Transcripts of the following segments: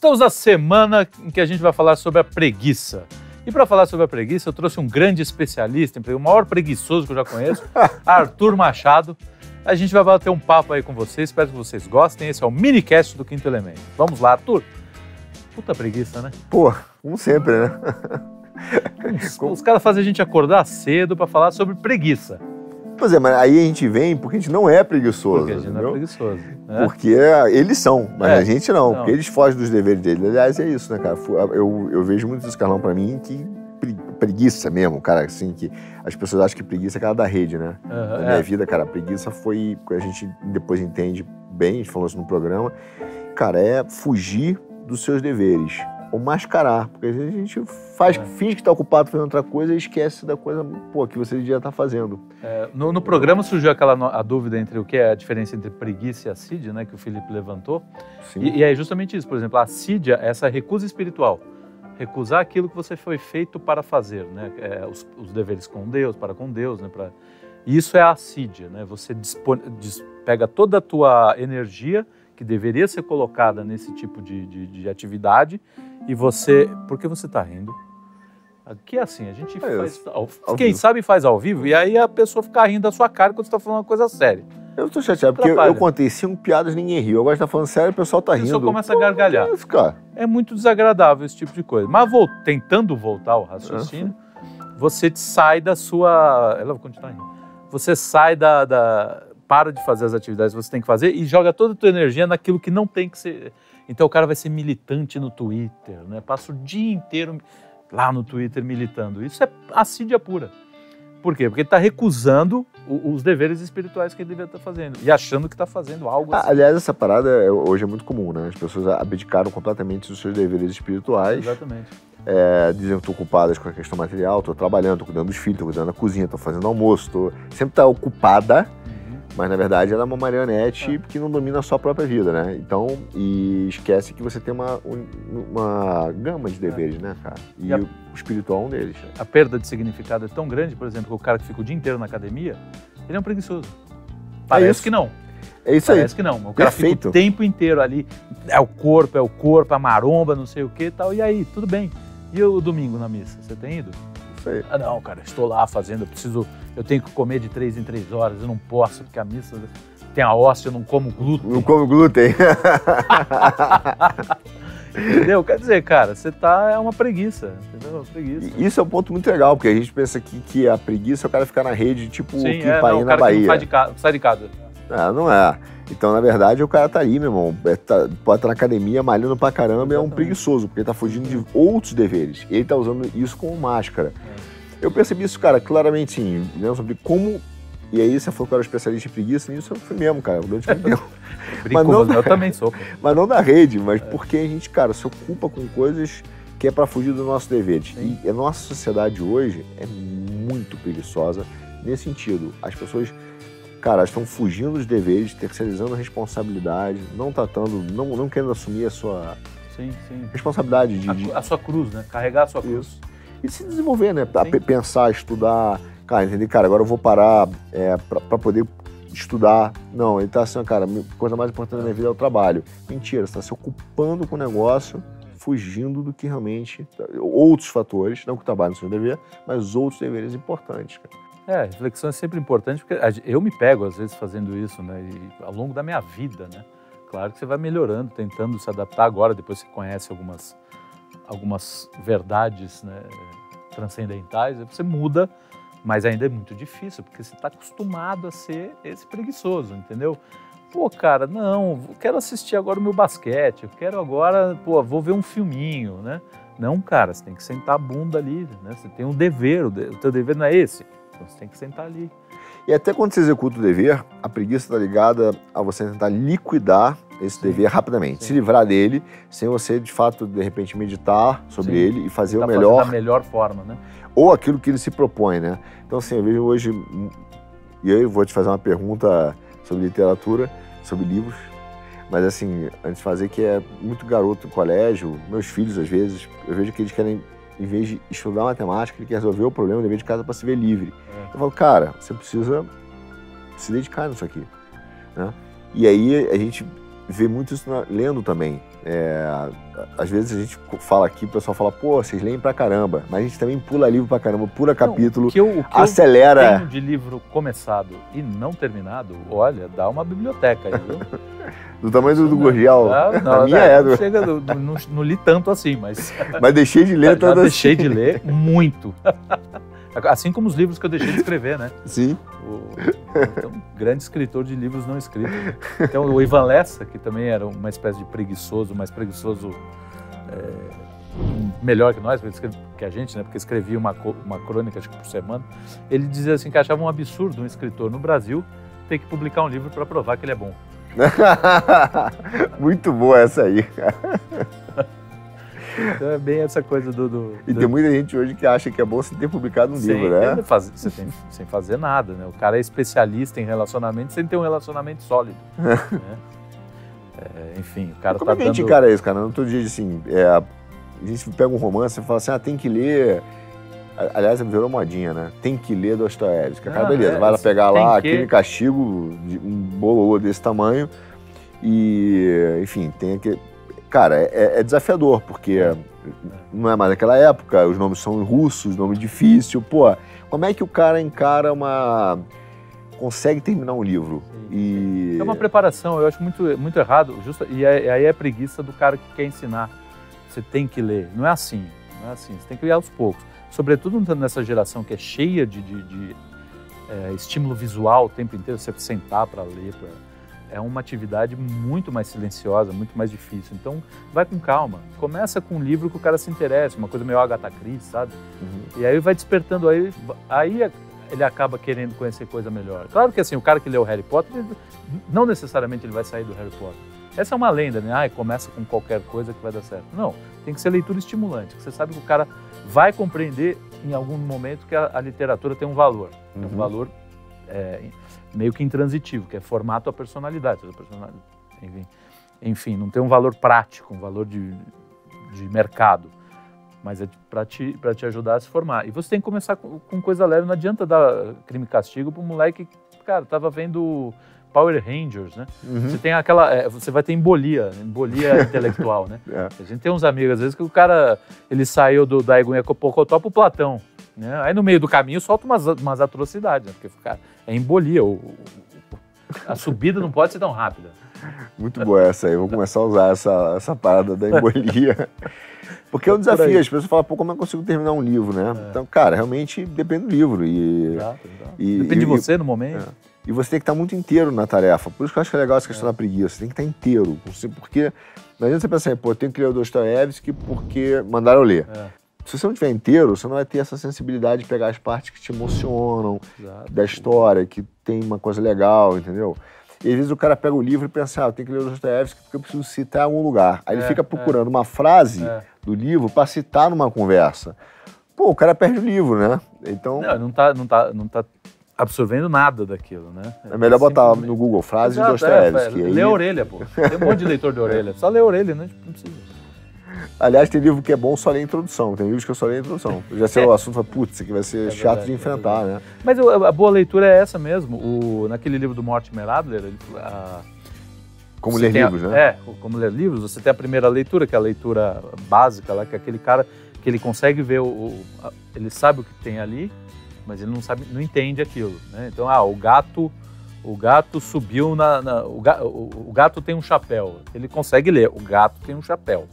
Estamos na semana em que a gente vai falar sobre a preguiça. E para falar sobre a preguiça, eu trouxe um grande especialista, o maior preguiçoso que eu já conheço, Arthur Machado. A gente vai bater um papo aí com vocês, espero que vocês gostem. Esse é o minicast do Quinto Elemento. Vamos lá, Arthur. Puta preguiça, né? Pô, como sempre, né? Os, os caras fazem a gente acordar cedo para falar sobre preguiça. Pois é, mas aí a gente vem porque a gente não é preguiçoso. Porque a gente não é preguiçoso. Né? Porque eles são, mas é. a gente não, não, porque eles fogem dos deveres deles. Aliás, é isso, né, cara? Eu, eu vejo muito isso, Carlão, pra mim, que preguiça mesmo, cara, assim, que as pessoas acham que preguiça é aquela da rede, né? Uhum, Na minha é. vida, cara, preguiça foi, a gente depois entende bem, a gente falou isso no programa, cara, é fugir dos seus deveres ou mascarar, porque às vezes a gente faz, é. finge que está ocupado fazendo outra coisa e esquece da coisa pô, que você devia estar tá fazendo. É, no, no, programa surgiu aquela a dúvida entre o que é a diferença entre preguiça e assídia, né, que o Felipe levantou. E, e, é justamente isso, por exemplo, a assídia é essa recusa espiritual. Recusar aquilo que você foi feito para fazer, né? É, os, os, deveres com Deus, para com Deus, né? Pra... Isso é a assídia, né? Você dispon... pega toda a tua energia que deveria ser colocada nesse tipo de, de, de atividade e você. Por que você está rindo? Aqui é assim, a gente é faz. Ao, quem vivo. sabe faz ao vivo e aí a pessoa fica rindo da sua cara quando você está falando uma coisa séria. Eu estou chateado, porque eu, eu, contei cinco piadas e ninguém riu. Agora está falando sério, o pessoal está rindo. A pessoa começa a gargalhar. É muito desagradável esse tipo de coisa. Mas vou, tentando voltar ao raciocínio, você sai da sua. Ela vai continuar rindo. Você sai da, da. Para de fazer as atividades que você tem que fazer e joga toda a tua energia naquilo que não tem que ser então o cara vai ser militante no Twitter, né? Passa o dia inteiro lá no Twitter militando. Isso é assídia pura. Por quê? Porque ele está recusando os deveres espirituais que ele deveria estar tá fazendo e achando que está fazendo algo assim. aliás, essa parada é, hoje é muito comum, né? As pessoas abdicaram completamente dos seus deveres espirituais. Exatamente. É, dizem que estão ocupadas com a questão material, estou trabalhando, estou cuidando dos filhos, estou cuidando da cozinha, estou fazendo almoço, tô... sempre está ocupada mas na verdade ela é uma marionete é. que não domina a sua própria vida, né? Então, e esquece que você tem uma, uma gama de deveres, é. né, cara? E, e a, o espiritual é um deles. A perda de significado é tão grande, por exemplo, que o cara que fica o dia inteiro na academia, ele é um preguiçoso. Parece é que não. É isso Parece aí. Parece que não. O cara Perfeito. fica o tempo inteiro ali, é o corpo, é o corpo, a maromba, não sei o que e tal. E aí, tudo bem. E o domingo na missa, você tem ido? Sei. Ah, não, cara, estou lá fazendo, eu preciso, eu tenho que comer de três em três horas, eu não posso, porque a missa tem a hóstia, eu não como glúten. Não como glúten. Entendeu? Quer dizer, cara, você tá, é uma preguiça, entendeu? Uma preguiça. Isso é um ponto muito legal, porque a gente pensa que, que a preguiça é o cara ficar na rede, tipo Sim, que é, não, na Bahia. sai de, casa, sai de casa. É, não é. Então, na verdade, o cara tá ali, meu irmão. É, tá, pode estar na academia, malhando pra caramba, é um preguiçoso, porque ele tá fugindo de outros deveres. Ele tá usando isso como máscara. É. Eu percebi isso, cara, claramente sim, né, sobre como. E aí você falou que eu era especialista em preguiça, nisso eu fui mesmo, cara. Durante muito tempo. mas não, eu também sou. Mas não na rede, mas é. porque a gente, cara, se ocupa com coisas que é para fugir do nosso dever. E a nossa sociedade hoje é muito preguiçosa nesse sentido. As pessoas cara, estão fugindo dos deveres, terceirizando a responsabilidade, não tratando, não, não querendo assumir a sua sim, sim. responsabilidade de, a, de, a, sua cruz, né? Carregar a sua cruz. Isso. E se desenvolver, né? Sim. Pensar, estudar, cara, entender, cara, agora eu vou parar é, para poder estudar. Não, ele tá assim, cara, a coisa mais importante da minha vida é o trabalho. Mentira, você está se ocupando com o negócio, fugindo do que realmente. Outros fatores, não que o trabalho não seja dever, mas outros deveres importantes, cara. É, reflexão é sempre importante, porque eu me pego, às vezes, fazendo isso, né? E ao longo da minha vida, né? Claro que você vai melhorando, tentando se adaptar agora, depois você conhece algumas, algumas verdades né, transcendentais, você muda, mas ainda é muito difícil, porque você está acostumado a ser esse preguiçoso, entendeu? Pô, cara, não, quero assistir agora o meu basquete, eu quero agora, pô, vou ver um filminho, né? Não, cara, você tem que sentar a bunda ali, né? Você tem um dever, o teu dever não é esse. Então você tem que sentar ali. E até quando você executa o dever, a preguiça está ligada a você tentar liquidar esse Sim. dever rapidamente, Sim. se livrar dele, sem você de fato de repente meditar sobre Sim. ele e fazer o melhor. Da melhor forma, né? Ou aquilo que ele se propõe, né? Então assim, eu vejo hoje e aí eu vou te fazer uma pergunta sobre literatura, sobre livros, mas assim, antes de fazer que é muito garoto no colégio, meus filhos às vezes, eu vejo que eles querem em vez de estudar matemática, ele quer resolver o problema, dever de casa para se ver livre. É. Eu falo, cara, você precisa se dedicar nisso aqui. Né? E aí a gente vê muito isso na, lendo também. É, às vezes a gente fala aqui, o pessoal fala, pô, vocês leem pra caramba, mas a gente também pula livro pra caramba, pula capítulo, o que eu, o que acelera. Eu tenho de livro começado e não terminado, olha, dá uma biblioteca aí, viu? do tamanho do, do Gurgel. Não, não, a minha é. Do... Chega, do, não, não, li tanto assim, mas. Mas deixei de ler tanto assim. Deixei de ler muito. Assim como os livros que eu deixei de escrever, né? Sim. O, então, grande escritor de livros não escritos. Então, o Ivan Lessa, que também era uma espécie de preguiçoso, mais preguiçoso é, melhor que nós, que a gente, né? Porque escrevia uma, uma crônica acho que por semana. Ele dizia assim que achava um absurdo um escritor no Brasil ter que publicar um livro para provar que ele é bom. Muito boa essa aí. Então é bem essa coisa do. do e do... tem muita gente hoje que acha que é bom você ter publicado um sem livro, né? Fazer, você tem, sem fazer nada, né? O cara é especialista em relacionamento sem ter um relacionamento sólido. né? é, enfim, o cara como tá é que a gente encara isso, cara? No outro dia, assim, é, a gente pega um romance e fala assim, ah, tem que ler. Aliás, virou modinha, né? Tem que ler Dostoiévski. Ah, beleza, é, vai lá pegar lá que... aquele castigo, de um bololô desse tamanho. E, enfim, tem que cara, é, é desafiador, porque é. não é mais naquela época, os nomes são russos, nome difícil, pô, como é que o cara encara uma... consegue terminar um livro? E... É uma preparação, eu acho muito, muito errado, justo, e é, aí é preguiça do cara que quer ensinar. Você tem que ler, não é assim, não é assim, você tem que ler aos poucos. Sobretudo nessa geração que é cheia de, de, de é, estímulo visual o tempo inteiro, você sentar para ler, pra é uma atividade muito mais silenciosa, muito mais difícil. Então, vai com calma. Começa com um livro que o cara se interessa, uma coisa meio Agatha Christie, sabe? Uhum. E aí vai despertando, aí, aí ele acaba querendo conhecer coisa melhor. Claro que assim, o cara que leu Harry Potter, não necessariamente ele vai sair do Harry Potter. Essa é uma lenda, né? Ah, começa com qualquer coisa que vai dar certo. Não, tem que ser leitura estimulante, que você sabe que o cara vai compreender em algum momento que a, a literatura tem um valor. Uhum. Um valor é, meio que intransitivo, que é formar a tua personalidade. Enfim, enfim, não tem um valor prático, um valor de, de mercado, mas é para te, te ajudar a se formar. E você tem que começar com, com coisa leve, não adianta dar crime e castigo para um moleque que, cara, tava vendo Power Rangers, né? Uhum. Você tem aquela, é, você vai ter embolia, embolia intelectual, né? É. A gente tem uns amigos às vezes que o cara ele saiu do da Eguinha Copocotó pro Platão, né? Aí no meio do caminho solta umas, umas atrocidades, né? porque cara, é embolia, o, o, a subida não pode ser tão rápida. Muito boa essa aí, vou começar a usar essa, essa parada da embolia. Porque é um desafio, as pessoas falam, pô, como eu consigo terminar um livro, né? É. Então, cara, realmente depende do livro. E, exato, exato. E, depende e, de você no momento. É. E você tem que estar muito inteiro na tarefa. Por isso que eu acho que é legal essa questão é. da preguiça. Você tem que estar inteiro. Porque não adianta você pensar, pô, eu tenho que ler o Dostoiévski porque mandaram eu ler. É. Se você não estiver inteiro, você não vai ter essa sensibilidade de pegar as partes que te emocionam Exato. da história, que tem uma coisa legal, entendeu? E às vezes o cara pega o livro e pensa, ah, eu tenho que ler o Dostoiévski porque eu preciso citar em algum lugar. Aí é, ele fica procurando é. uma frase é. do livro para citar numa conversa. Pô, o cara perde o livro, né? Então... Não, não tá, não tá, não tá absorvendo nada daquilo, né? É melhor botar no Google frases de Dostoiévski. É, é, lê a orelha, pô. Tem um monte de leitor de orelha. Só lê a orelha, né? Não precisa. Aliás, tem livro que é bom só ler a introdução. Tem livros que eu só leio a introdução. Eu já sei é. o assunto, falo, putz, isso aqui vai ser é chato verdade, de é enfrentar, né? Mas a boa leitura é essa mesmo. O, naquele livro do Mortimer Adler, ele, a, como ler livros, a, né? É, como ler livros. Você tem a primeira leitura, que é a leitura básica lá, que é aquele cara que ele consegue ver o, o ele sabe o que tem ali, mas ele não sabe, não entende aquilo, né? Então, ah, o gato, o gato subiu na, na o, gato, o, gato tem um chapéu. Ele consegue ler, o gato tem um chapéu,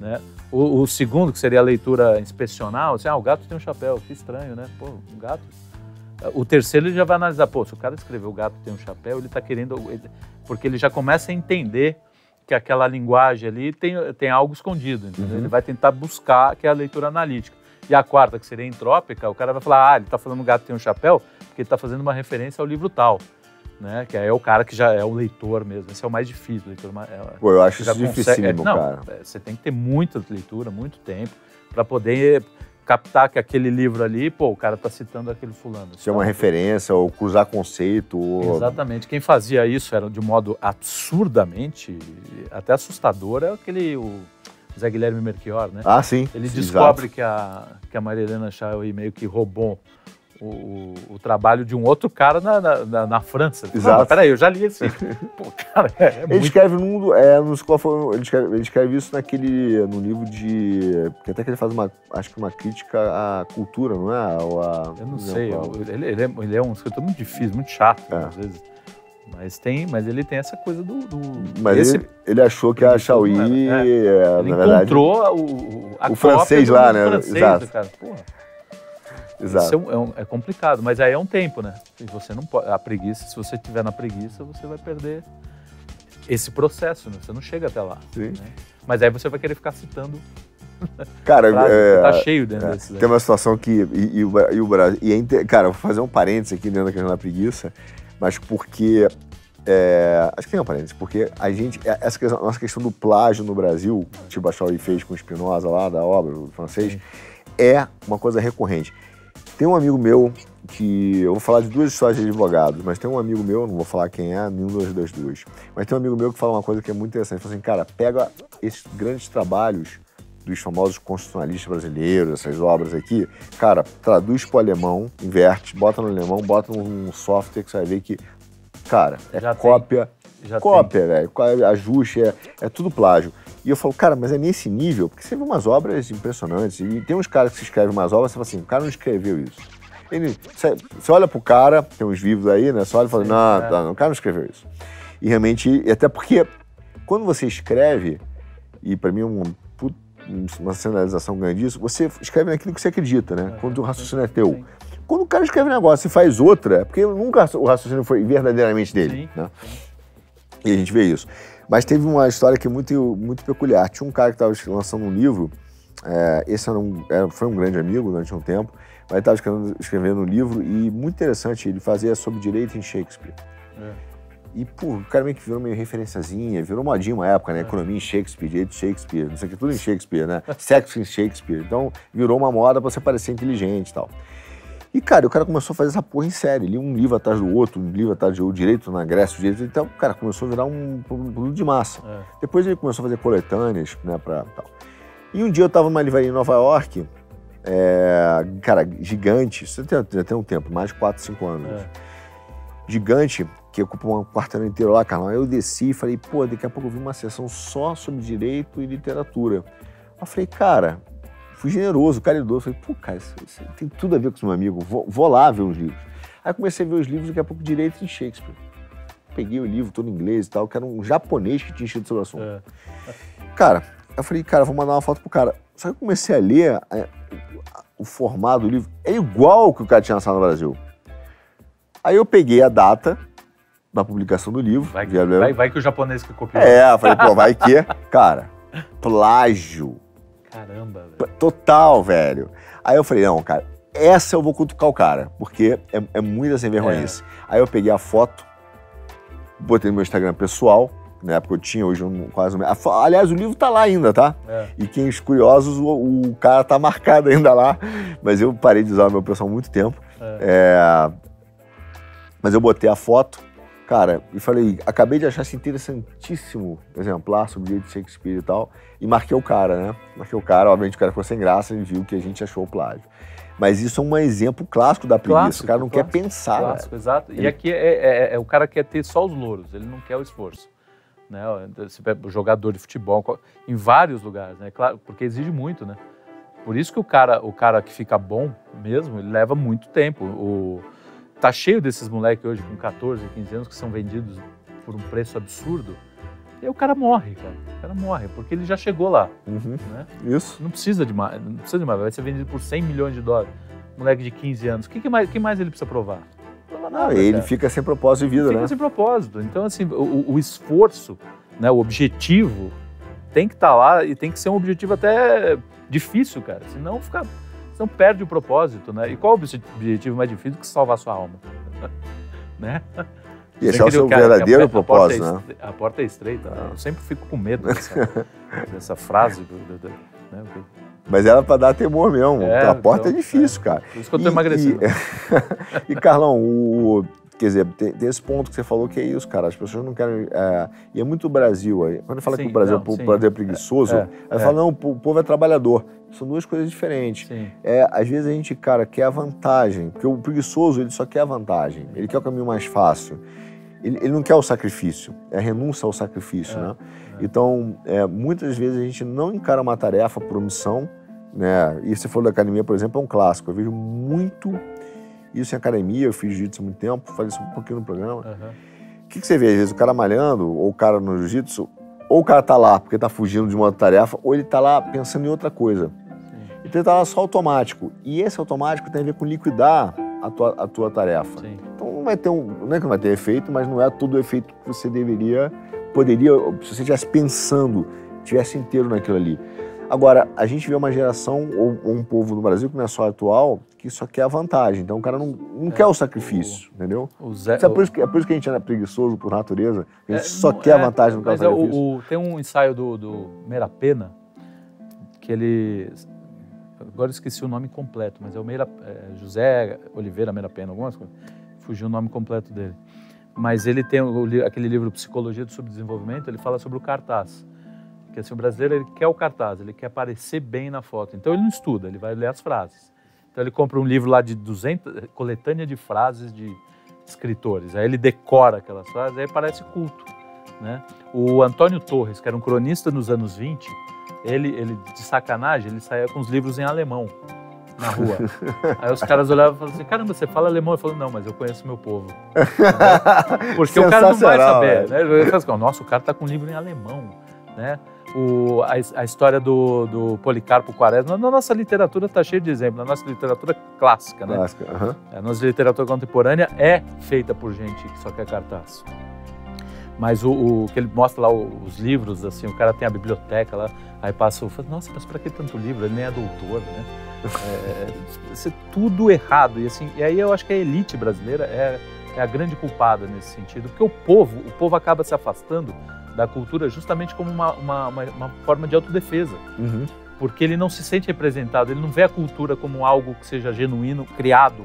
né? O, o, segundo, que seria a leitura inspecional, assim, ah, o gato tem um chapéu, que estranho, né? Pô, um gato. O terceiro ele já vai analisar, pô, se o cara escreveu o gato tem um chapéu, ele está querendo, porque ele já começa a entender que aquela linguagem ali tem, tem algo escondido? Uhum. Ele vai tentar buscar, que é a leitura analítica. E a quarta, que seria entrópica, o cara vai falar, ah, ele está falando o gato tem um chapéu, porque ele está fazendo uma referência ao livro tal. Né? Que é o cara que já é o leitor mesmo. Esse é o mais difícil. Leitor, é, Pô, eu acho isso difícil, é, não, cara. É, você tem que ter muita leitura, muito tempo, para poder captar que aquele livro ali, pô, o cara está citando aquele fulano. Ser é uma referência, ou cruzar conceito. Ou... Exatamente. Quem fazia isso era de modo absurdamente, até assustador, é aquele... O, Zé Guilherme Melchior, né? Ah, sim. Ele descobre que a, que a Maria Helena Chauí meio que roubou o, o, trabalho de um outro cara na, na, na França. Exato. Não, peraí, eu já li esse. Pô, cara, é, é ele muito... escreve num. É, nos, ele, escreve, ele escreve isso naquele. no livro de. que até que ele faz uma. acho que uma crítica à cultura, não é? Ou a, eu não sei. Eu, ele, ele, é, ele é um escritor muito difícil, muito chato, é. às vezes. Mas tem, mas ele tem essa coisa do. do mas esse, ele, ele, achou que a Xiaoyi, é, é, ele na verdade. encontrou o, o francês lá, né? Francês, Exato. Cara. Porra. Exato. Isso é, é, um, é, complicado, mas aí é um tempo, né? E você não pode. A preguiça, se você estiver na preguiça, você vai perder esse processo, né? Você não chega até lá. Sim. Né? Mas aí você vai querer ficar citando. Cara, é, tá cheio dentro é, desse. Tem uma situação que. E, e, o, e o Brasil. E é, cara, vou fazer um parênteses aqui dentro da questão da preguiça, mas porque. É, acho que tem um parênteses, porque a gente. É, essa questão, nossa questão do plágio no Brasil, que o Bachauer fez com o Spinoza lá, da obra, o francês, Sim. é uma coisa recorrente. Tem um amigo meu que. Eu vou falar de duas histórias de advogados, mas tem um amigo meu, não vou falar quem é, nenhum dos dois duas. Mas tem um amigo meu que fala uma coisa que é muito interessante. Ele fala assim, cara, pega esses grandes trabalhos dos famosos constitucionalistas brasileiros, essas obras aqui, cara, traduz para o alemão, inverte, bota no alemão, bota num software que você vai ver que, cara, é Já cópia. Já cópia, velho. Ajuste, é, é tudo plágio. E eu falo, cara, mas é nesse nível, porque você vê umas obras impressionantes. E tem uns caras que escrevem umas obras, você fala assim, o cara não escreveu isso. Ele, você, você olha pro cara, tem uns livros aí, né? Você olha e fala, não, é. não, o cara não escreveu isso. E realmente, até porque quando você escreve, e para mim uma, uma sinalização disso, você escreve naquilo que você acredita, né? É, quando o raciocínio é teu. Quando o cara escreve um negócio e faz outra, é porque nunca o raciocínio foi verdadeiramente dele, né? E a gente vê isso. Mas teve uma história que é muito, muito peculiar. Tinha um cara que estava lançando um livro, é, esse era um, era, foi um grande amigo durante um tempo, mas ele estava escrevendo, escrevendo, um livro e muito interessante, ele fazia sobre direito em Shakespeare. É. E, pô, o cara meio que virou meio referenciazinha, virou modinha uma época, né? É. Economia em Shakespeare, direito em Shakespeare, não sei o que, tudo em Shakespeare, né? Sexo em Shakespeare. Então, virou uma moda para você parecer inteligente e tal. E, cara, o cara começou a fazer essa porra em série. Li um livro atrás do outro, um livro atrás do direito na Grécia, o direito. Então, cara, começou a virar um produto de massa. É. Depois ele começou a fazer coletâneas, né, pra tal. E um dia eu tava numa livraria em Nova York, é, cara, gigante, isso já tem, tem um tempo, mais de 4, 5 anos. É. Gigante, que ocupa um quarteirão inteiro lá, Carlão. Aí eu desci e falei, pô, daqui a pouco eu vi uma sessão só sobre direito e literatura. Eu falei, cara, fui generoso, caridoso. Falei, pô, cara, isso, isso tem tudo a ver com esse meu amigo, vou, vou, lá ver os livros. Aí comecei a ver os livros, daqui a pouco direito em Shakespeare. Peguei o livro todo em inglês e tal, que era um japonês que tinha enchido sobre o assunto. É. Cara, eu falei, cara, vou mandar uma foto pro cara. Só que eu comecei a ler é, o formato do livro, é igual que o cara tinha lançado no Brasil. Aí eu peguei a data da publicação do livro. Vai que, vai, vai que o japonês que copiou. É, eu falei, pô, vai que. Cara, plágio Caramba, velho. Total, velho. Aí eu falei, não, cara, essa eu vou cutucar o cara, porque é, é muita sem vergonhice. É. Aí eu peguei a foto, botei no meu Instagram pessoal, na época eu tinha, hoje um, quase um... Aliás, o livro tá lá ainda, tá? É. E quem os curiosos, o, o, cara tá marcado ainda lá, mas eu parei de usar o meu pessoal há muito tempo. É. É... Mas eu botei a foto, Cara, e falei, acabei de achar esse interessantíssimo exemplar sobre o jeito de Shakespeare e tal, e marquei o cara, né? Marquei o cara, obviamente o cara ficou sem graça e viu que a gente achou o plágio. Mas isso é um exemplo clássico da preguiça. Clássico, o cara não clássico, quer pensar. Clássico, velho. exato. Ele... E aqui é, é, é, o cara quer ter só os louros, ele não quer o esforço. Né? O jogador de futebol, em vários lugares, né? Claro, porque exige muito, né? Por isso que o cara, o cara que fica bom mesmo, ele leva muito tempo. O, Tá cheio desses moleques hoje com 14, 15 anos que são vendidos por um preço absurdo. E aí o cara morre, cara. O cara morre, porque ele já chegou lá. Uhum. Né? Isso. Não precisa de mais, não precisa de mais. Vai ser vendido por 100 milhões de dólares. Moleque de 15 anos. O que, que, mais, que mais ele precisa provar? Não nada, ele cara. fica sem propósito de vida, ele né? Fica sem propósito. Então, assim, o, o esforço, né, o objetivo tem que estar tá lá e tem que ser um objetivo até difícil, cara. Senão fica não perde o propósito, né? E qual o objetivo mais difícil do que salvar sua alma? né? E esse é o seu verdadeiro a, propósito, a né? É, a porta é estreita. Né? Eu sempre fico com medo dessa, dessa frase. Né? Mas era para dar temor mesmo. É, a porta é então, é difícil, é. cara. Por isso que eu tô e, emagrecendo. E, e Carlão, o, quer dizer, tem, tem, esse ponto que você falou que é isso, cara. As pessoas não querem. É, e é muito Brasil aí. Quando fala sim, que o Brasil, não, o Brasil é preguiçoso, é, é, fala, não, o povo é trabalhador. São duas coisas diferentes. Sim. É, às vezes a gente, cara, quer a vantagem. Porque o preguiçoso, ele só quer a vantagem. Ele quer o caminho mais fácil. Ele, ele não quer o sacrifício. É a renúncia ao sacrifício, é, né? É. Então, é, muitas vezes a gente não encara uma tarefa por omissão, né? E se for da academia, por exemplo, é um clássico. Eu vejo muito isso em academia, eu fiz jiu-jitsu há muito tempo, falei isso um pouquinho no programa. O uhum. que, que você vê? Às vezes o cara malhando, ou o cara no jiu-jitsu, ou o cara tá lá porque tá fugindo de uma tarefa, ou ele tá lá pensando em outra coisa. Sim. Então ele tá lá só automático. E esse automático tem a ver com liquidar a tua, a tua tarefa. Sim. Então não vai ter um. Não é que não vai ter efeito, mas não é todo o efeito que você deveria. Poderia, se você estivesse pensando, estivesse inteiro naquilo ali. Agora, a gente vê uma geração, ou, um povo no Brasil, que não é só atual, que só quer a vantagem. Então o cara não, não é, quer o sacrifício, o, entendeu? O Zé, é, por isso que, é por isso que a gente é preguiçoso por natureza, a gente é, só não, quer a é, vantagem, não quer o sacrifício. O, tem um ensaio do, do Merapena, que ele... Agora eu esqueci o nome completo, mas é o Meira, é, José Oliveira Merapena, algumas coisas. Fugiu o nome completo dele. Mas ele tem o, aquele livro Psicologia do Subdesenvolvimento, ele fala sobre o cartaz porque assim, o brasileiro ele quer o cartaz, ele quer aparecer bem na foto. Então ele não estuda, ele vai ler as frases. Então ele compra um livro lá de 200, coletânea de frases de escritores. Aí ele decora aquelas frases, aí parece culto. Né? O Antônio Torres, que era um cronista nos anos 20, ele, ele de sacanagem, ele saía com os livros em alemão na rua. Aí os caras olhavam e falavam assim: caramba, você fala alemão? Eu falo, não, mas eu conheço meu povo. Porque o cara não vai saber. Né? Ele fala assim, Nossa, o cara tá com um livro em alemão. Né? O, a, a, história do, do Policarpo Quaresma. Na nossa literatura está cheio de exemplos, na nossa literatura clássica, né? Clássica. A nossa literatura contemporânea é feita por gente que só quer cartaz. Mas o, o que ele mostra lá, os livros, assim, o cara tem a biblioteca lá, aí passa, fala, nossa, mas para que tanto livro? Ele nem é doutor, né? É, é, tudo errado. E, assim, e aí eu acho que a elite brasileira é, é a grande culpada nesse sentido, porque o povo, o povo acaba se afastando da cultura justamente como uma, uma, uma, uma forma de autodefesa. Uhum. Porque ele não se sente representado, ele não vê a cultura como algo que seja genuíno, criado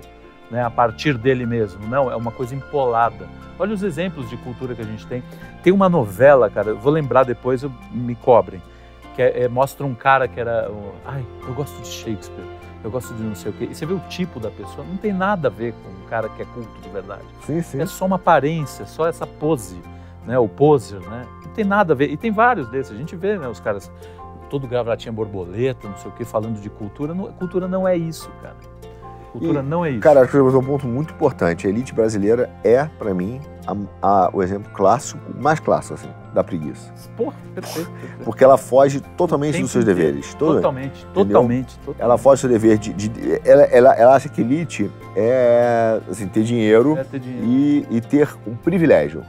né, a partir dele mesmo. Não, é uma coisa empolada. Olha os exemplos de cultura que a gente tem. Tem uma novela, cara, vou lembrar depois, me cobrem, que é, é, mostra um cara que era. Ai, eu gosto de Shakespeare, eu gosto de não sei o quê. E você vê o tipo da pessoa, não tem nada a ver com um cara que é culto de verdade. Sim, sim. É só uma aparência, só essa pose, né, o poser, né? Não tem nada a ver. E tem vários desses. A gente vê, né, os caras, todo gravatinha borboleta, não sei o que, falando de cultura. Não, cultura não é isso, cara. Cultura e, não é isso. Cara, acho que você um ponto muito importante. A elite brasileira é, para mim, a, a, o exemplo clássico, mais clássico, assim, da preguiça. Porra, perfeito, perfeito. Porque ela foge totalmente dos seus deveres. Totalmente, totalmente, totalmente, Ela foge do seu dever de. de, de ela, ela, ela, acha que elite é assim, ter dinheiro, é ter dinheiro. E, e ter um privilégio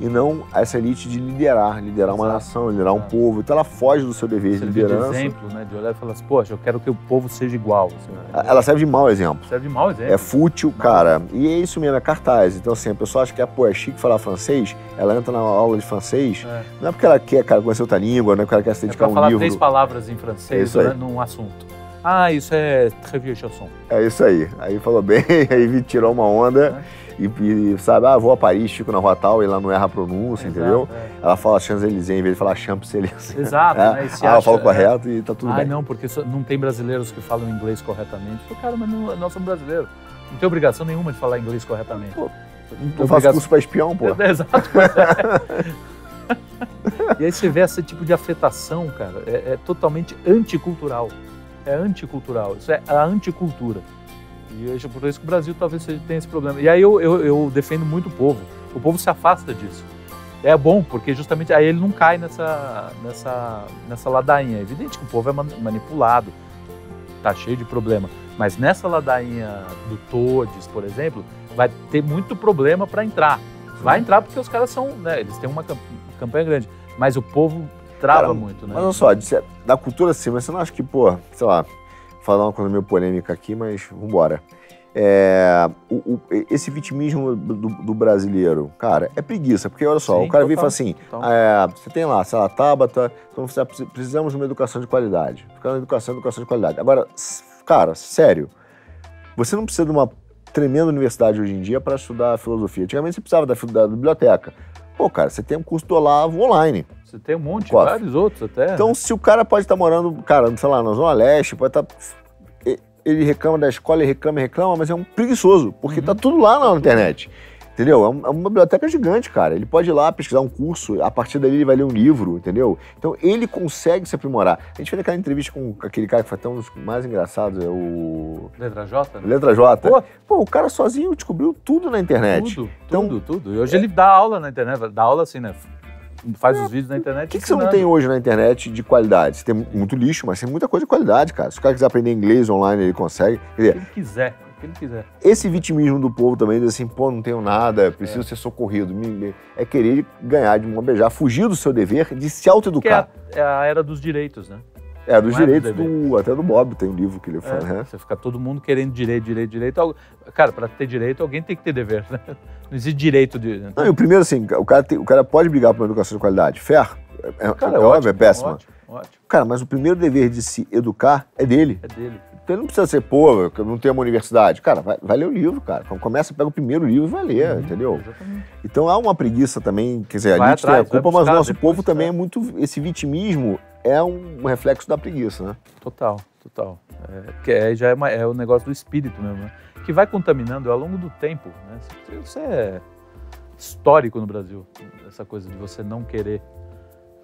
e não essa elite de liderar, liderar Exato. uma nação, liderar um povo. Então ela foge do seu dever de liderança. De exemplo, né? De olhar e falar assim, poxa, eu quero que o povo seja igual. Assim, né? Ela serve de mau exemplo. Serve de mau exemplo. É fútil, cara. E é isso mesmo, é cartaz. Então, assim, a pessoa acha que é, pô, é chique falar francês, ela entra na aula de francês, é. não é porque ela quer, cara, conhecer outra língua, não é porque ela quer se dedicar é um falar livro. três palavras em francês é né, num assunto. Ah, isso é très vieux chanson. É isso aí. Aí falou bem, aí tirou uma onda. É e, e, sabe, ah, vou a Paris, fico na rua tal, e lá não erra a pronúncia, Exato, entendeu? É. Ela fala Champs-Élysées em vez de falar Champs-Élysées. Exato, é. né? E ah, ela fala correto é. e tá tudo ah, bem. não, porque não tem brasileiros que falam inglês corretamente. Eu cara, mas não, nós somos brasileiros. Não tem obrigação nenhuma de falar inglês corretamente. Pô, não faço curso pra espião, pô. Exato, é. E aí você vê esse tipo de afetação, cara, é, é totalmente anticultural. É anticultural, isso é a anticultura. E é por isso que o Brasil talvez tenha esse problema. E aí eu, eu, eu, defendo muito o povo. O povo se afasta disso. É bom, porque justamente aí ele não cai nessa, nessa, nessa ladainha. É evidente que o povo é manipulado, tá cheio de problema. Mas nessa ladainha do Todes, por exemplo, vai ter muito problema para entrar. Vai entrar porque os caras são, né, eles têm uma campanha grande. Mas o povo trava Cara, muito, né? Mas olha só, da cultura sim, mas você não acha que, pô, sei lá, falar uma coisa meio polêmica aqui, mas vambora. É, o, o, esse vitimismo do, do, brasileiro, cara, é preguiça, porque olha só, Sim, o cara vem e fala assim: é, você tem lá, sei lá, Tabata, então precisamos de uma educação de qualidade. Ficar na educação, educação de qualidade. Agora, cara, sério, você não precisa de uma tremenda universidade hoje em dia para estudar filosofia. Antigamente você precisava da, da biblioteca. Pô, cara, você tem um curso do Olavo online. Você tem um monte, Costa. vários outros até. Então, se o cara pode estar tá morando, cara, sei lá, na Zona Leste, pode estar. Tá, ele reclama da escola, ele reclama, reclama, mas é um preguiçoso, porque uhum. tá tudo lá na internet. Entendeu? É, é uma biblioteca gigante, cara. Ele pode ir lá pesquisar um curso, a partir dali ele vai ler um livro, entendeu? Então ele consegue se aprimorar. A gente fez aquela entrevista com aquele cara que foi até um dos mais engraçados, é o. Letra J? Né? Letra J. Pô. Pô, o cara sozinho descobriu tudo na internet. Tudo, então, tudo, tudo. E hoje é... ele dá aula na internet, dá aula assim, né? faz é. os vídeos na internet. O que, que, você não tem hoje na internet de qualidade? Você tem muito lixo, mas tem muita coisa de qualidade, cara. Se o cara quiser aprender inglês online, ele consegue. Se ele quiser que ele quiser. Esse vitimismo do povo também, diz assim, pô, não tenho nada, preciso é. ser socorrido. É querer ganhar de uma beijar, fugir do seu dever de se autoeducar. É, é a era dos direitos, né? É, dos não direitos, é do, até do Bob tem um livro que ele fala, é, né? Você fica todo mundo querendo direito, direito, direito. Cara, para ter direito, alguém tem que ter dever, né? Não existe direito de. Não, e o primeiro, assim, o cara, tem, o cara pode brigar por uma educação de qualidade. Fer, é, cara, é, é óbvio, é péssima. Ótimo, ótimo. Cara, mas o primeiro dever de se educar é dele. É dele. Então não precisa ser, pô, não tem uma universidade. Cara, vai, vai, ler o livro, cara. Começa, pega o primeiro livro e vai ler, uhum, entendeu? Exatamente. Então há uma preguiça também, quer dizer, vai a gente atrás, tem a culpa, mas o nosso povo também é. é muito. Esse vitimismo é um reflexo da preguiça, né? Total, total. É, que é, já é, uma, é o negócio do espírito mesmo, né? Que vai contaminando ao longo do tempo. Né? Isso é histórico no Brasil, essa coisa de você não querer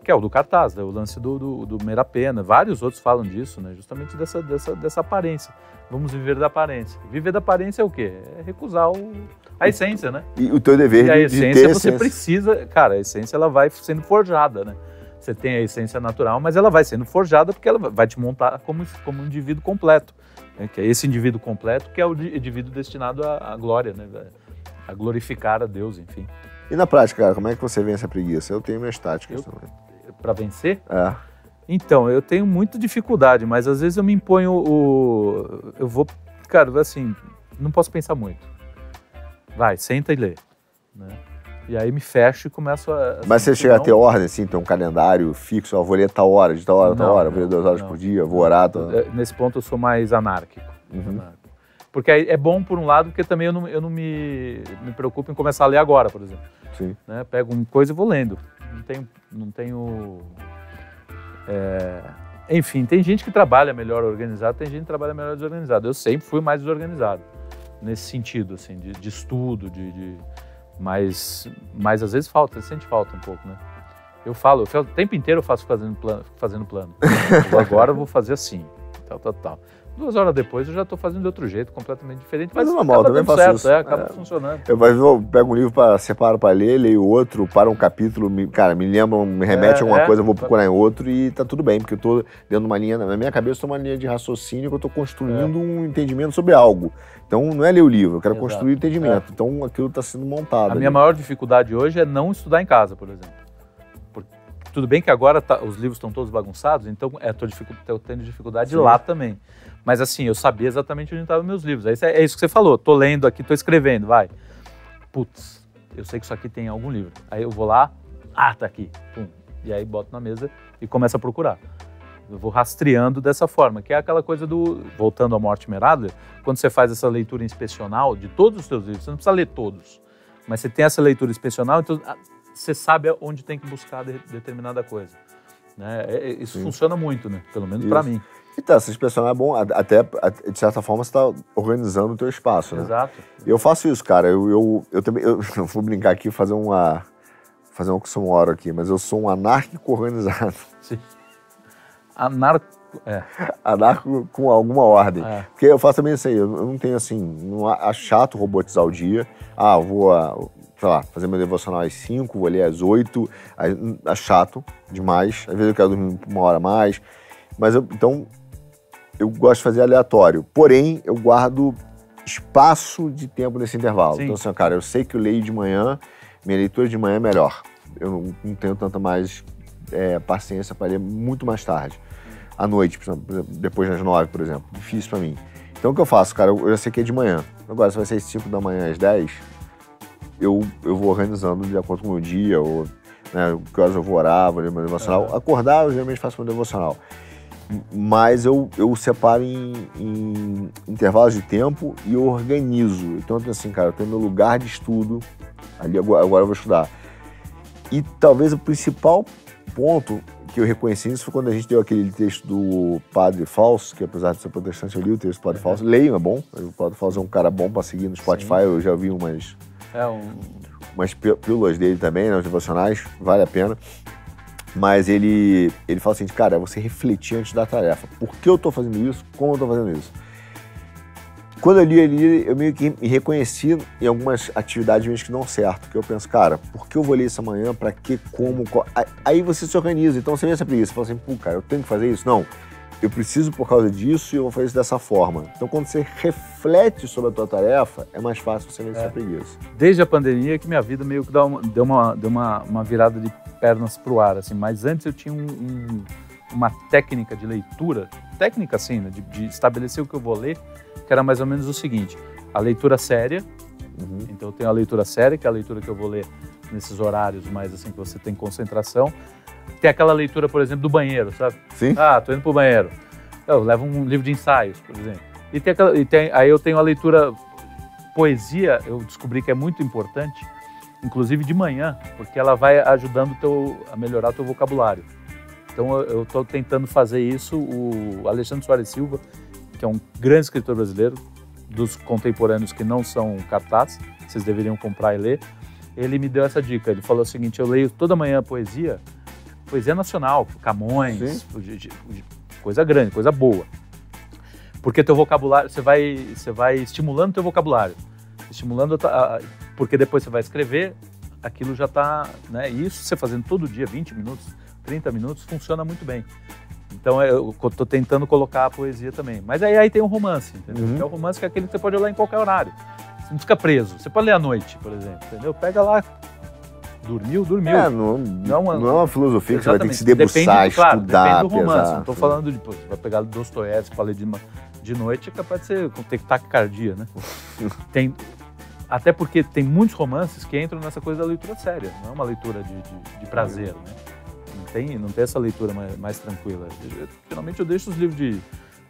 que é o do cartaz, né? o lance do, do, do Merapena. Vários outros falam disso, né? justamente dessa, dessa, dessa aparência. Vamos viver da aparência. Viver da aparência é o quê? É recusar o, a essência, né? E o teu dever e a essência, de ter você essência. precisa... Cara, a essência ela vai sendo forjada, né? Você tem a essência natural, mas ela vai sendo forjada porque ela vai te montar como, como um indivíduo completo. Né? Que é esse indivíduo completo que é o indivíduo destinado à, à glória, né? A glorificar a Deus, enfim. E na prática, cara, como é que você vence a preguiça? Eu tenho minhas táticas eu, também para vencer? É. Então, eu tenho muita dificuldade, mas às vezes eu me imponho o. Eu vou. Cara, assim, não posso pensar muito. Vai, senta e lê. Né? E aí me fecho e começo a. Mas você chega não... a ter ordem, assim, ter um calendário fixo, eu vou ler tal hora, de tal hora, tal hora, vou ler duas horas não, por dia, vou orar. Tal... É, nesse ponto eu sou mais anárquico. Uhum. Porque é bom por um lado, porque também eu não, eu não me, me preocupo em começar a ler agora, por exemplo. Sim. Né? Pego uma coisa e vou lendo não tenho. Não tenho é, enfim, tem gente que trabalha melhor organizado, tem gente que trabalha melhor desorganizado. Eu sempre fui mais desorganizado nesse sentido, assim, de, de estudo, de, de, mas, mas às vezes falta, sente falta um pouco, né? Eu falo, eu, o tempo inteiro eu faço fazendo plano, fazendo plano. Agora eu vou fazer assim, tal, tal, tal. Duas horas depois eu já estou fazendo de outro jeito, completamente diferente. Mas, mas é normal, também faço certo, isso. É, acaba é. funcionando. Eu, eu pego um livro, para separo para ler, leio outro, para um capítulo, me, cara, me lembra, me remete é, a alguma é, coisa, eu vou procurar em outro e tá tudo bem, porque eu estou dentro de uma linha, na minha cabeça, estou uma linha de raciocínio que eu estou construindo é. um entendimento sobre algo. Então não é ler o livro, eu quero Exato. construir o entendimento. É. Então aquilo está sendo montado. A ali. minha maior dificuldade hoje é não estudar em casa, por exemplo. Tudo bem que agora tá, os livros estão todos bagunçados, então é, estou tendo dificuldade Sim. lá também. Mas assim, eu sabia exatamente onde estavam meus livros. É, é isso que você falou. Tô lendo aqui, tô escrevendo, vai. Putz, eu sei que isso aqui tem algum livro. Aí eu vou lá, ah, tá aqui. Pum. E aí boto na mesa e começo a procurar. Eu vou rastreando dessa forma, que é aquela coisa do. Voltando ao Mortimer Adler, quando você faz essa leitura inspecional de todos os seus livros, você não precisa ler todos, mas você tem essa leitura inspecional, então ah, você sabe onde tem que buscar de, determinada coisa. Né? É, é, isso Sim. funciona muito, né? Pelo menos para mim. E tá, se inspecionar é bom, até de certa forma você está organizando o teu espaço, né? Exato. Eu faço isso, cara. Eu, eu, eu também, eu, vou brincar aqui fazer uma fazer um oxímoro aqui, mas eu sou um anárquico organizado. Sim. Anarco, é. Anarco com alguma ordem. É. Porque eu faço também isso aí, eu não tenho assim, não acho chato robotizar o dia. Ah, vou, sei lá, fazer meu devocional às 5, vou ler às 8, é chato demais. Às vezes eu quero dormir uma hora a mais. Mas eu, então, eu gosto de fazer aleatório. Porém, eu guardo espaço de tempo nesse intervalo. Sim. Então, assim, cara, eu sei que eu leio de manhã, minha leitura de manhã é melhor. Eu não, não tenho tanta mais é, paciência para ler muito mais tarde. À noite, por exemplo, depois das nove, por exemplo. Difícil para mim. Então, o que eu faço, cara? Eu já sei que é de manhã. Agora, se vai ser 5 da manhã às 10, eu, eu vou organizando de acordo com o meu dia, ou né, que horas eu vou orar, vou ler meu devocional. Acordar, eu geralmente faço meu devocional. Mas eu, eu separo em, em intervalos de tempo e eu organizo. Então, assim, cara, eu tenho meu lugar de estudo, ali agora, agora eu vou estudar. E talvez o principal ponto que eu reconheci isso foi quando a gente deu aquele texto do Padre Falso, que apesar de ser protestante, eu li o texto do Padre uhum. Falso. Leio, é bom. O Padre Falso é um cara bom para seguir no Spotify, Sim. eu já vi umas, é um... umas pílulas dele também, né, os devocionais, vale a pena. Mas ele, ele fala assim, cara, é você refletir antes da tarefa. Por que eu estou fazendo isso? Como eu estou fazendo isso? Quando eu li ele, eu meio que me reconheci em algumas atividades minhas que não certo. Que eu penso, cara, por que eu vou ler isso amanhã? Para que, como? Qual? Aí você se organiza. Então você vê essa preguiça. Você fala assim, pô, cara, eu tenho que fazer isso? Não. Eu preciso por causa disso e eu vou fazer isso dessa forma. Então, quando você reflete sobre a tua tarefa, é mais fácil você vencer é. a preguiça. Desde a pandemia que minha vida meio que deu uma, deu uma, deu uma, uma virada de pernas para o ar, assim. Mas antes eu tinha um, um, uma técnica de leitura, técnica assim, né, de, de, estabelecer o que eu vou ler, que era mais ou menos o seguinte: a leitura séria. Uhum. Então eu tenho a leitura séria, que é a leitura que eu vou ler nesses horários mais assim que você tem concentração. Tem aquela leitura, por exemplo, do banheiro, sabe? Sim. Ah, tô indo pro banheiro. Eu levo um livro de ensaios, por exemplo. E tem, aquela, e tem aí eu tenho a leitura poesia, eu descobri que é muito importante inclusive de manhã, porque ela vai ajudando teu, a melhorar o teu vocabulário. Então eu estou tentando fazer isso. O Alexandre Soares Silva, que é um grande escritor brasileiro, dos contemporâneos que não são cartaz, vocês deveriam comprar e ler, ele me deu essa dica. Ele falou o seguinte: eu leio toda manhã poesia, poesia nacional, Camões, coisa grande, coisa boa. Porque teu vocabulário, você vai, você vai estimulando teu vocabulário, estimulando a, porque depois você vai escrever, aquilo já está, né? Isso você fazendo todo dia, 20 minutos, 30 minutos, funciona muito bem. Então eu estou tentando colocar a poesia também. Mas aí, aí tem o um romance, entendeu? Uhum. Que é o romance que é aquele que você pode ler em qualquer horário. Você não fica preso. Você pode ler à noite, por exemplo, entendeu? Pega lá, dormiu, dormiu. É, não, não, uma, não é uma filosofia que você vai ter que se debruçar, depende, claro, estudar, depende do romance. Pesar, não estou falando de, pô, você vai pegar Dostoiévski para ler de, de noite, é capaz de ser, ter taquicardia, né? tem, até porque tem muitos romances que entram nessa coisa da leitura séria, não é uma leitura de, de, de prazer, né? Não tem, não tem essa leitura mais, mais tranquila. Eu, geralmente eu deixo os livros de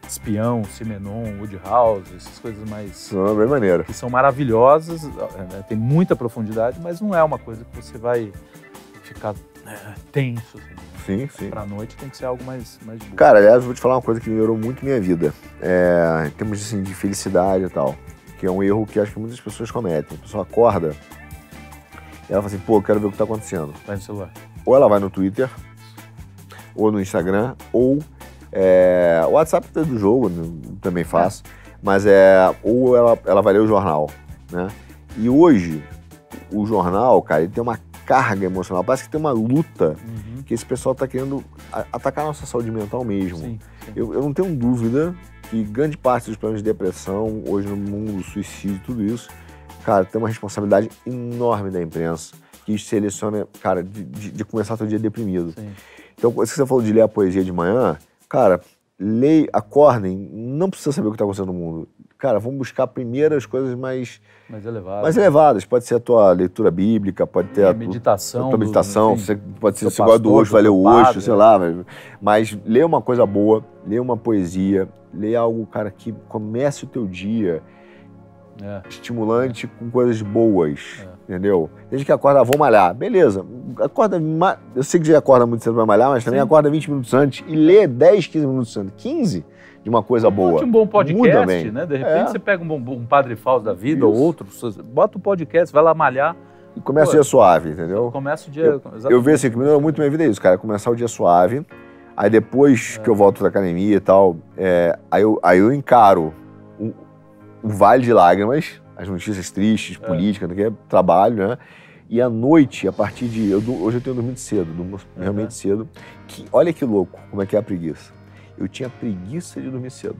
Espião, Simenon, Woodhouse, essas coisas mais. São bem maneiro. Que são maravilhosas, né? tem muita profundidade, mas não é uma coisa que você vai ficar é, tenso. Assim. Sim, sim. Pra noite tem que ser algo mais, mais. Cara, aliás, eu vou te falar uma coisa que melhorou muito minha vida. É, em termos assim, de felicidade e tal que é um erro que acho que muitas pessoas cometem. A pessoa acorda e ela fala assim, pô, eu quero ver o que está acontecendo. Vai no celular. Ou ela vai no Twitter, ou no Instagram, ou é, o WhatsApp do jogo né, também faz, é. mas é ou ela, ela vai ler o jornal, né? E hoje o jornal, cara, ele tem uma carga emocional, parece que tem uma luta uhum. que esse pessoal está querendo atacar a nossa saúde mental mesmo. Sim, sim. Eu, eu não tenho dúvida que grande parte dos problemas de depressão, hoje no mundo, suicídio, tudo isso, cara, tem uma responsabilidade enorme da imprensa que seleciona, cara, de, de, de começar seu dia deprimido. Sim. Então, isso que você falou de ler a poesia de manhã, cara, leia, acordem, não precisa saber o que está acontecendo no mundo. Cara, vamos buscar primeiro as coisas mais... Mais elevadas. Mais elevadas. Pode ser a tua leitura bíblica, pode ter a, a meditação. A tua meditação, do, enfim, pode ser, você gosta do hoje, valeu hoje, sei lá. Mas, mas lê uma coisa boa, lê uma poesia, lê algo, cara, que comece o teu dia é. estimulante com coisas boas, é. Entendeu? Desde que acorda, ah, vou malhar, beleza. Acorda, eu sei que já acorda muito cedo para malhar, mas também Sim. acorda 20 minutos antes e lê 10, 15 minutos antes. 15 de uma coisa boa. um bom podcast, né? De repente é. você pega um, um Padre Falso da vida Isso. ou outro, bota o um podcast, vai lá malhar. E começa Pô, o dia suave, entendeu? Começa o dia. Eu, eu vejo assim, que melhorou muito minha vida é isso, cara. Começar o dia suave, Aí depois é. que eu volto da academia e tal, é, aí, eu, aí eu encaro o, o, vale de lágrimas, as notícias tristes, é. políticas, que é trabalho, né? E à noite, a partir de. Eu, hoje eu tenho dormido cedo, durmo realmente cedo. Que, olha que louco como é que é a preguiça. Eu tinha preguiça de dormir cedo.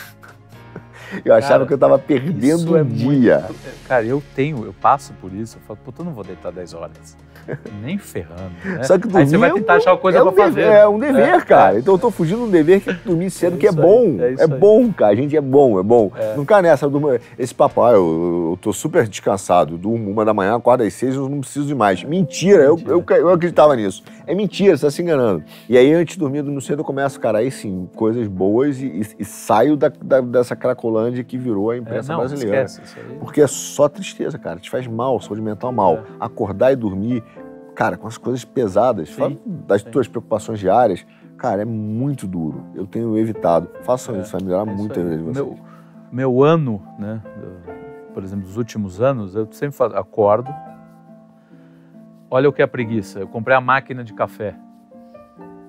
eu achava cara, que eu estava perdendo o é dia. Muito... Cara, eu tenho, eu passo por isso. Eu falo, puta, eu não vou deitar 10 horas. Nem ferrando. Né? Só que dormir Aí você vai tentar achar uma coisa é um pra fazer. Dever, é um dever, é, cara. É. Então eu tô fugindo de um dever que é dormir cedo, que é bom. Aí, é, é bom, cara. A gente é bom, é bom. É. Não cai nessa. Durmo, esse papai, ah, eu, eu tô super descansado. Durmo uma da manhã, acordo às seis, eu não preciso de mais. Mentira, mentira. Eu, eu, eu, acreditava nisso. É mentira, você tá se enganando. E aí, antes de dormir, no cedo, eu começo, cara, aí sim, coisas boas e, e, e saio da, da, dessa cracolândia que virou a imprensa não, brasileira. Esquece, Porque é só tristeza, cara. Te faz mal, saúde mental mal. Acordar e dormir cara, com as coisas pesadas, sim, das sim. tuas preocupações diárias, cara, é muito duro. Eu tenho evitado. Façam é, isso, vai melhorar é muito a vida de vocês. Meu, meu ano, né, por exemplo, dos últimos anos, eu sempre falo, acordo, olha o que é preguiça. Eu comprei a máquina de café.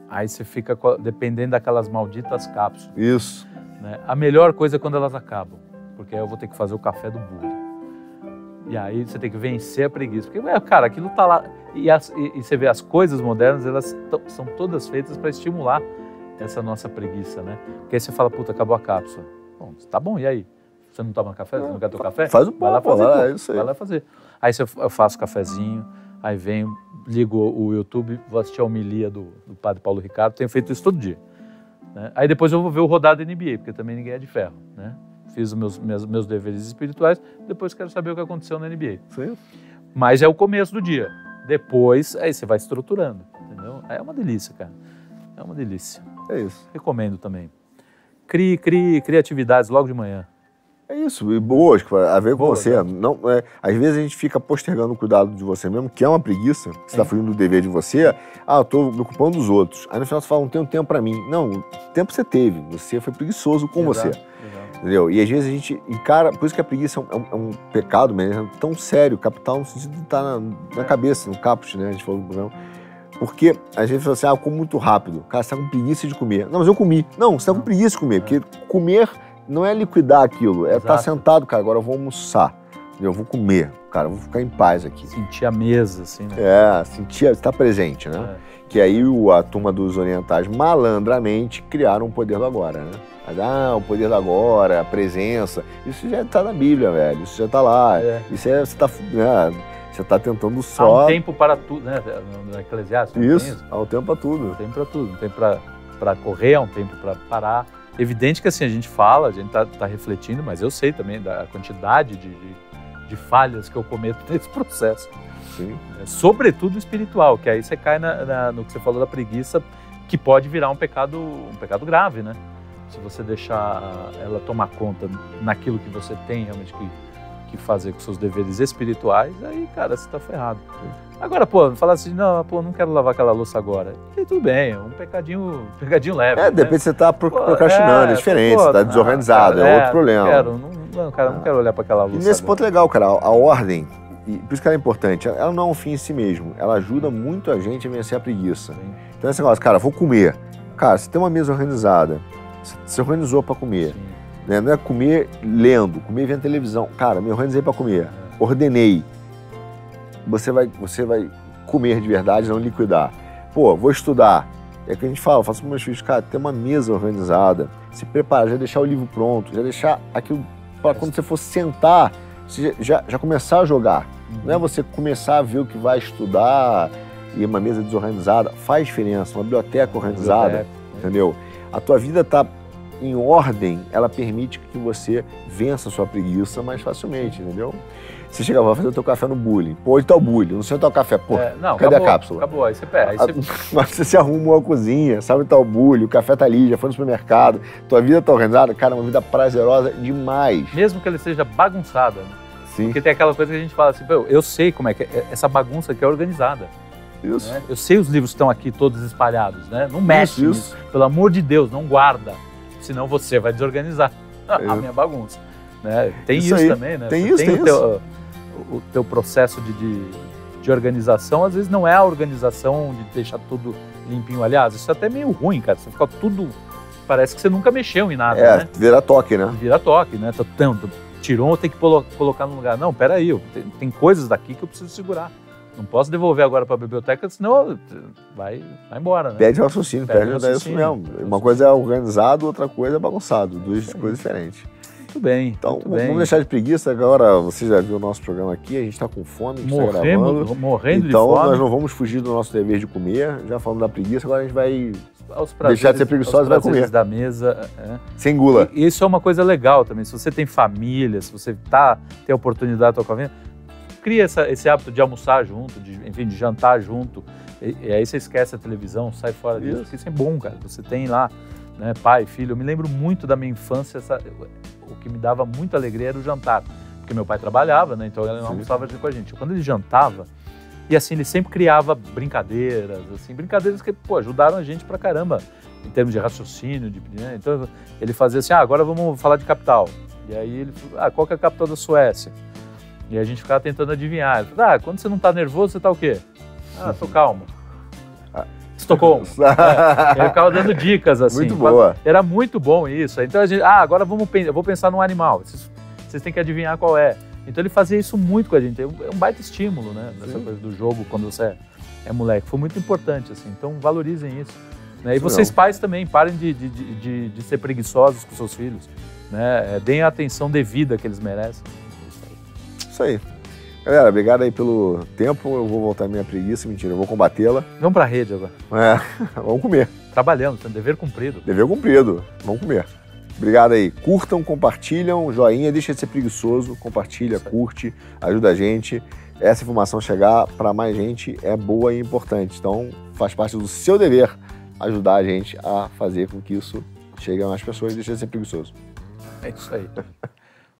Aí você fica dependendo daquelas malditas cápsulas. Isso. Né? A melhor coisa é quando elas acabam, porque aí eu vou ter que fazer o café do burro. E aí você tem que vencer a preguiça. Porque, cara, aquilo tá lá. E, as, e, e você vê as coisas modernas, elas são todas feitas para estimular essa nossa preguiça, né? Porque aí você fala, puta, acabou a cápsula. Bom, tá bom, e aí? Você não toma café? Você não quer tomar café? Faz o pão, vai lá fazer. Lá, é. Vai lá fazer. Aí eu faço cafezinho, aí venho, ligo o YouTube, vou assistir a homilia do, do padre Paulo Ricardo, tenho feito isso todo dia. Né? Aí depois eu vou ver o rodado NBA, porque também ninguém é de ferro, né? Fiz os meus, meus, meus deveres espirituais, depois quero saber o que aconteceu na NBA. Mas é o começo do dia. Depois, aí você vai estruturando, entendeu? É uma delícia, cara. É uma delícia. É isso. Recomendo também. Crie, crie criatividades logo de manhã. É isso, e boas, a ver com Boa, você. Né? Não, é, às vezes a gente fica postergando o cuidado de você mesmo, que é uma preguiça, você está é. fugindo do dever de você. Ah, eu estou me ocupando dos outros. Aí no final você fala, não tenho tempo para mim. Não, tempo você teve, você foi preguiçoso com Exato. você. Entendeu? E às vezes a gente encara. Por isso que a preguiça é um, é um é pecado, mas é tão sério, capital no sentido de estar tá na, na cabeça, no caput, né? A gente falou no programa. Porque a gente fala assim, ah, eu como muito rápido. Cara, você tá com preguiça de comer. Não, mas eu comi. Não, você tá com preguiça de comer, porque comer não é liquidar aquilo, é estar tá sentado, cara, agora eu vou almoçar. Eu vou comer, cara, eu vou ficar em paz aqui. Sentir a mesa, assim, né? É, sentir, estar presente, né? É. Que aí a turma dos orientais malandramente criaram o poder do agora, né? Mas, ah, o poder do agora, a presença, isso já está na Bíblia, velho. Isso já está lá. É. Isso é, você está né, você tá tentando só. Há um tempo para tudo, né? No Eclesiastes. Isso, isso, há um tempo para tudo. Há um tempo para tudo. Um tempo para correr, há um tempo para parar. Evidente que assim, a gente fala, a gente está tá refletindo, mas eu sei também da quantidade de, de, de falhas que eu cometo nesse processo. Sim. É, sobretudo espiritual, que aí você cai na, na, no que você falou da preguiça, que pode virar um pecado, um pecado grave, né? se você deixar ela tomar conta naquilo que você tem realmente que, que fazer com seus deveres espirituais, aí, cara, você está ferrado. Agora, pô, falar assim, não, pô, não quero lavar aquela louça agora. E tudo bem, é um pecadinho, pecadinho leve. É, né? depende se você tá procrastinando, é, é diferente, pô, você tá desorganizado, é, é outro problema. Não quero, não, não, cara, não quero olhar para aquela louça. E nesse agora. ponto legal, cara, a ordem, e por isso que ela é importante, ela não é um fim em si mesmo, ela ajuda muito a gente a vencer a preguiça. Sim. Então esse negócio, cara, vou comer. Cara, se tem uma mesa organizada, se organizou para comer. Né? Não é comer lendo, comer vendo televisão. Cara, me organizei para comer. É. Ordenei. Você vai, você vai comer de verdade, não liquidar. Pô, vou estudar. É que a gente fala, eu faço com meus filhos, cara, ter uma mesa organizada, se preparar, já deixar o livro pronto, já deixar aquilo para quando você for sentar, você já, já começar a jogar. Uhum. Não é você começar a ver o que vai estudar e uma mesa desorganizada. Faz diferença, uma biblioteca organizada, biblioteca. entendeu? A tua vida está em ordem, ela permite que você vença a sua preguiça mais facilmente, entendeu? Você chega, vai fazer o teu café no bullying. Pô, onde tá o bullying? Não sei onde tá o café. Pô, é, não, cadê acabou, a cápsula? Acabou, aí você pega. Aí você... Mas você se arrumou a cozinha, sabe onde tá o bullying, o café tá ali, já foi no supermercado, tua vida tá organizada. Cara, é uma vida prazerosa demais. Mesmo que ele seja bagunçada, né? Sim. Porque tem aquela coisa que a gente fala assim, eu sei como é que é, essa bagunça aqui é organizada. Isso. Né? Eu sei os livros estão aqui todos espalhados, né? Não mexe isso, isso. Pelo amor de Deus, não guarda senão você vai desorganizar a minha bagunça. Né? Tem isso, isso também, né? Tem você isso, tem, tem o, teu, o teu processo de, de, de, organização, às vezes não é a organização de deixar tudo limpinho. Aliás, isso é até meio ruim, cara. Você fica tudo. Parece que você nunca mexeu em nada. É, né? vira toque, né? Vira toque, né? Tanto, tirou, tem que colocar no lugar. Não, peraí, tem, tem coisas daqui que eu preciso segurar. Não posso devolver agora para a biblioteca, senão vai, vai embora. Né? Perde raciocínio, perde, perde raciocínio. isso mesmo. Uma coisa é organizado, outra coisa é bagunçado. Duas coisas diferentes. Muito bem. Então, muito vamos bem. deixar de preguiça. Agora, você já viu o nosso programa aqui, a gente está com fome, a gente tá morrendo, morrendo então, de fome. Então, nós não vamos fugir do nosso dever de comer. Já falando da preguiça, agora a gente vai aos prazeres, deixar de ser preguiçoso e vai comer. da mesa. É. Sem gula. E isso é uma coisa legal também. Se você tem família, se você tá, tem a oportunidade de tocar família, cria essa, esse hábito de almoçar junto, de, enfim, de jantar junto. E, e, aí você esquece a televisão, sai fora disso, porque isso é bom, cara. Você tem lá, né, pai, filho. Eu me lembro muito da minha infância, essa, o que me dava muita alegria era o jantar. Porque meu pai trabalhava, né, então ele não almoçava com a gente. Quando ele jantava, e assim, ele sempre criava brincadeiras, assim, brincadeiras que, pô, ajudaram a gente pra caramba, em termos de raciocínio, de, né? Então, ele fazia assim, ah, agora vamos falar de capital. E aí ele falou, ah, qual que é a capital da Suécia? E a gente ficava tentando adivinhar. Falou, ah, quando você não tá nervoso, você tá o quê? Ah, tô calmo. Ah, Estocolmo. é, ele ficava dando dicas, assim. Muito boa. Era muito bom isso. Então a gente, ah, agora vamos eu vou pensar num animal. Vocês, vocês têm que adivinhar qual é. Então ele fazia isso muito com a gente. É um é baita estímulo, né? Nessa coisa do jogo quando você é, é, moleque. Foi muito importante, assim. Então valorizem isso. Né? E vocês, pais, também, parem de, de, de, de, ser preguiçosos com seus filhos. Né? Deem a atenção devida que eles merecem. Isso aí. Galera, obrigado aí pelo tempo. Eu vou voltar à minha preguiça. Mentira, eu vou combatê-la. Vamos pra rede agora. É, vamos comer. Trabalhando, dever cumprido. Dever cumprido. Vamos comer. Obrigado aí. Curtam, compartilham, joinha, deixa de ser preguiçoso, compartilha, curte, ajuda a gente. Essa informação chegar para mais gente é boa e importante. Então, faz parte do seu dever ajudar a gente a fazer com que isso chegue a mais pessoas e deixe de ser preguiçoso. É isso aí.